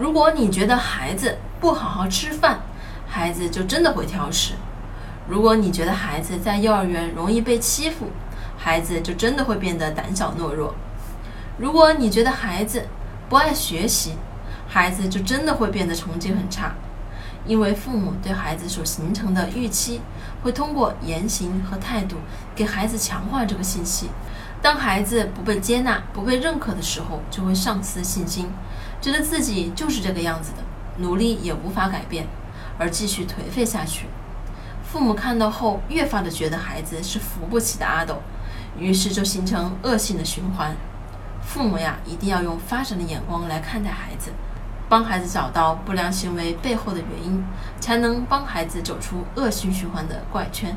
如果你觉得孩子不好好吃饭，孩子就真的会挑食；如果你觉得孩子在幼儿园容易被欺负，孩子就真的会变得胆小懦弱；如果你觉得孩子不爱学习，孩子就真的会变得成绩很差。因为父母对孩子所形成的预期，会通过言行和态度给孩子强化这个信息。当孩子不被接纳、不被认可的时候，就会丧失信心，觉得自己就是这个样子的，努力也无法改变，而继续颓废下去。父母看到后，越发的觉得孩子是扶不起的阿斗，于是就形成恶性的循环。父母呀，一定要用发展的眼光来看待孩子。帮孩子找到不良行为背后的原因，才能帮孩子走出恶性循环的怪圈。